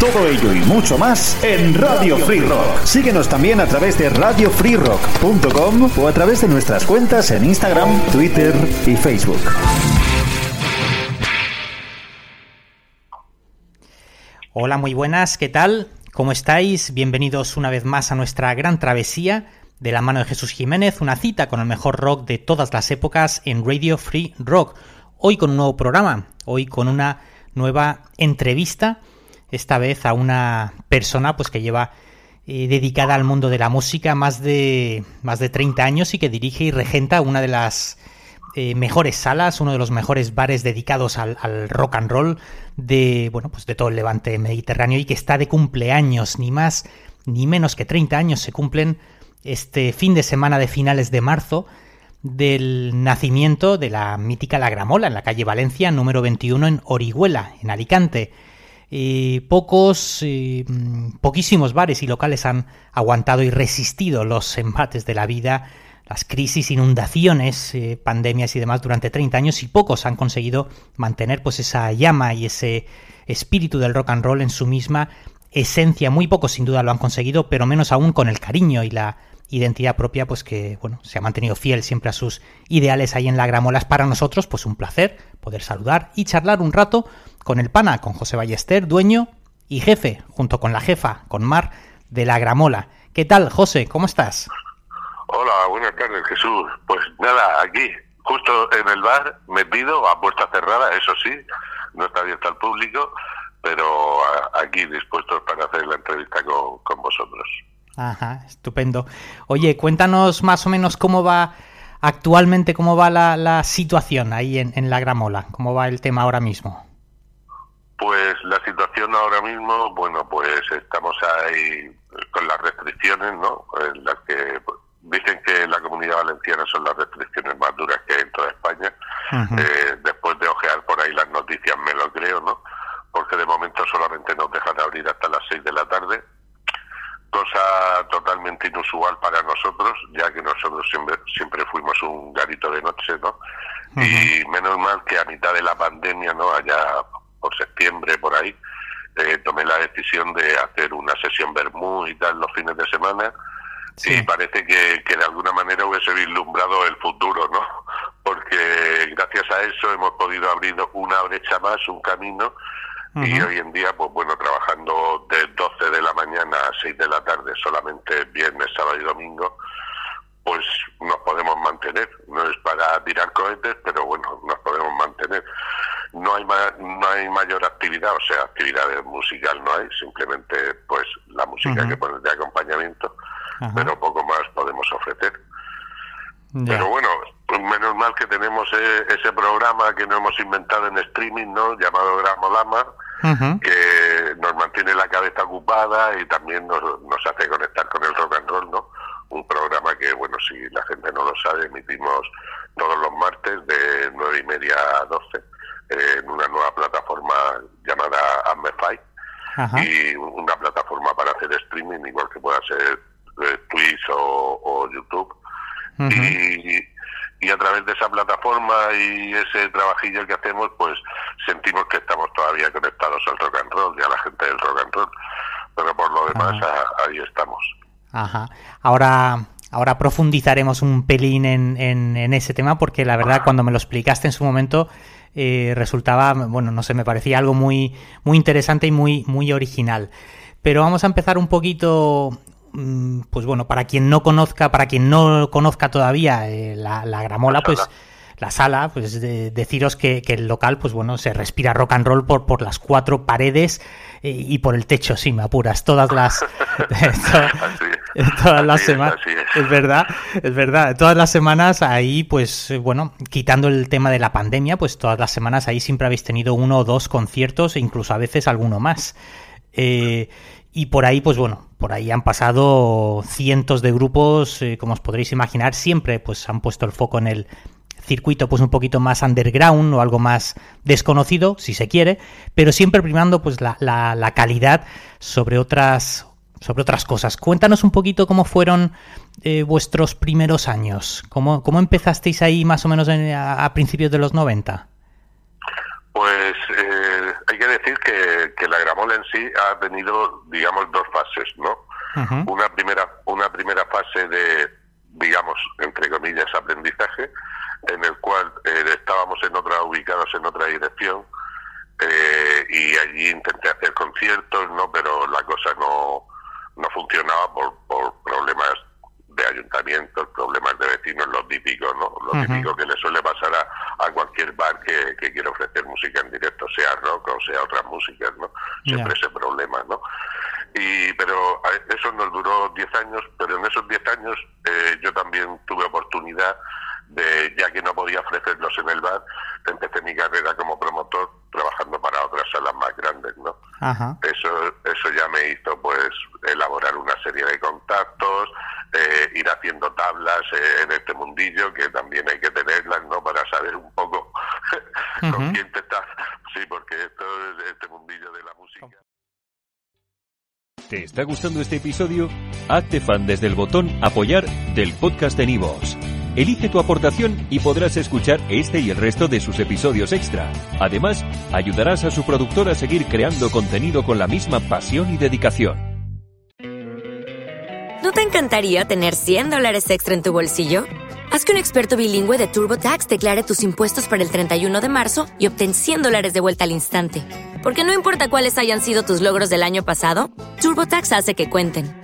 Todo ello y mucho más en Radio Free Rock. Síguenos también a través de radiofreerock.com o a través de nuestras cuentas en Instagram, Twitter y Facebook. Hola, muy buenas, ¿qué tal? ¿Cómo estáis? Bienvenidos una vez más a nuestra gran travesía de la mano de Jesús Jiménez, una cita con el mejor rock de todas las épocas en Radio Free Rock. Hoy con un nuevo programa, hoy con una nueva entrevista, esta vez a una persona pues que lleva eh, dedicada al mundo de la música más de más de 30 años y que dirige y regenta una de las eh, mejores salas, uno de los mejores bares dedicados al, al, rock and roll de bueno pues de todo el levante mediterráneo y que está de cumpleaños, ni más ni menos que 30 años se cumplen este fin de semana de finales de marzo del nacimiento de la mítica La Gramola en la calle Valencia, número 21 en Orihuela, en Alicante. Y pocos, eh, poquísimos bares y locales han aguantado y resistido los embates de la vida, las crisis, inundaciones, eh, pandemias y demás durante 30 años y pocos han conseguido mantener pues esa llama y ese espíritu del rock and roll en su misma esencia. Muy pocos sin duda lo han conseguido, pero menos aún con el cariño y la identidad propia, pues que bueno, se ha mantenido fiel siempre a sus ideales ahí en la Gramola. Es para nosotros, pues un placer poder saludar y charlar un rato con el pana, con José Ballester, dueño y jefe, junto con la jefa, con Mar, de la Gramola. ¿Qué tal, José? ¿Cómo estás? Hola, buenas tardes, Jesús. Pues nada, aquí, justo en el bar, metido, a puerta cerrada, eso sí, no está abierto al público, pero aquí dispuestos para hacer la entrevista con, con vosotros. Ajá, estupendo. Oye, cuéntanos más o menos cómo va actualmente, cómo va la, la situación ahí en, en, la Gramola, cómo va el tema ahora mismo. Pues la situación ahora mismo, bueno, pues estamos ahí con las restricciones, ¿no? En las que dicen que la comunidad valenciana son las restricciones más duras que hay en toda España. Uh -huh. eh, después de ojear por ahí las noticias me lo creo, ¿no? Porque de momento solamente nos dejan abrir hasta las 6 de la tarde cosa totalmente inusual para nosotros, ya que nosotros siempre, siempre fuimos un garito de noche, ¿no? Uh -huh. Y menos mal que a mitad de la pandemia, ¿no? Allá por septiembre, por ahí, eh, tomé la decisión de hacer una sesión Bermú y tal los fines de semana. Sí. Y parece que, que de alguna manera hubiese vislumbrado el futuro, ¿no? Porque gracias a eso hemos podido abrir una brecha más, un camino, Uh -huh. y hoy en día, pues bueno, trabajando de 12 de la mañana a 6 de la tarde, solamente viernes, sábado y domingo, pues nos podemos mantener. No es para tirar cohetes, pero bueno, nos podemos mantener. No hay, ma no hay mayor actividad, o sea, actividad musical no hay, simplemente pues la música uh -huh. que pones de acompañamiento, uh -huh. pero poco más podemos ofrecer. Yeah. Pero bueno, menos mal que tenemos e ese programa que nos hemos inventado en streaming, ¿no? Llamado Gramolama, uh -huh. que nos mantiene la cabeza ocupada y también nos, nos hace conectar con el rock and roll, ¿no? Un programa que, bueno, si la gente no lo sabe, emitimos todos los martes de nueve y media a 12 en una nueva plataforma llamada Amplify y una plataforma para hacer streaming, igual que pueda ser eh, Twitch o, o YouTube. Uh -huh. y, y a través de esa plataforma y ese trabajillo que hacemos, pues sentimos que estamos todavía conectados al rock and roll y a la gente del rock and roll. Pero por lo demás, a, ahí estamos. Ajá. Ahora, ahora profundizaremos un pelín en, en, en, ese tema, porque la verdad, cuando me lo explicaste en su momento, eh, resultaba, bueno, no sé, me parecía algo muy, muy interesante y muy, muy original. Pero vamos a empezar un poquito pues bueno, para quien no conozca, para quien no conozca todavía eh, la, la, gramola, pues la sala, pues deciros que, el local, pues bueno, se respira rock and roll por, por las cuatro paredes eh, y por el techo, sí, me apuras, todas las... todas las semanas. Es. verdad, es verdad. Todas las semanas ahí, pues bueno, quitando el tema de la pandemia, pues todas las semanas ahí siempre habéis tenido uno o dos conciertos e incluso a veces alguno más. Eh, y por ahí, pues bueno, por ahí han pasado cientos de grupos, eh, como os podréis imaginar, siempre pues han puesto el foco en el circuito pues un poquito más underground o algo más desconocido, si se quiere, pero siempre primando pues la, la, calidad sobre otras sobre otras cosas. Cuéntanos un poquito cómo fueron eh, vuestros primeros años, cómo, cómo empezasteis ahí más o menos a, principios de los 90. Pues eh, hay que decir que, que, la gramola en sí ha tenido, digamos, dos fases, ¿no? Una primera una primera fase de, digamos, entre comillas, aprendizaje, en el cual eh, estábamos en otra, ubicados en otra dirección, eh, y allí intenté hacer conciertos, ¿no? Pero la cosa no, por, por problemas de ayuntamientos, problemas de vecinos, lo típico, ¿no? Lo típico que le suele pasar a, a cualquier bar que, que, quiere ofrecer música en directo, sea rock o sea otras músicas, ¿no? Siempre ese problema, ¿no? Y, pero eso nos duró 10 años, pero en esos 10 años eh, yo también tuve oportunidad de, ya que no podía ofrecerlos en el bar, empecé mi carrera como promotor trabajando para otras salas más grandes, ¿no? Eso, eso ya me hizo, pues, elaborar una serie de contactos, eh, ir haciendo tablas eh, en este mundillo, que también hay que tenerlas, ¿no? Para saber un poco con quién te estás. Sí, porque esto es este mundillo de la música. ¿Te está gustando este episodio? Hazte fan desde el botón Apoyar del podcast de Nivos. Elige tu aportación y podrás escuchar este y el resto de sus episodios extra. Además, ayudarás a su productor a seguir creando contenido con la misma pasión y dedicación. ¿No te encantaría tener 100 dólares extra en tu bolsillo? Haz que un experto bilingüe de TurboTax declare tus impuestos para el 31 de marzo y obtén 100 dólares de vuelta al instante. Porque no importa cuáles hayan sido tus logros del año pasado, TurboTax hace que cuenten.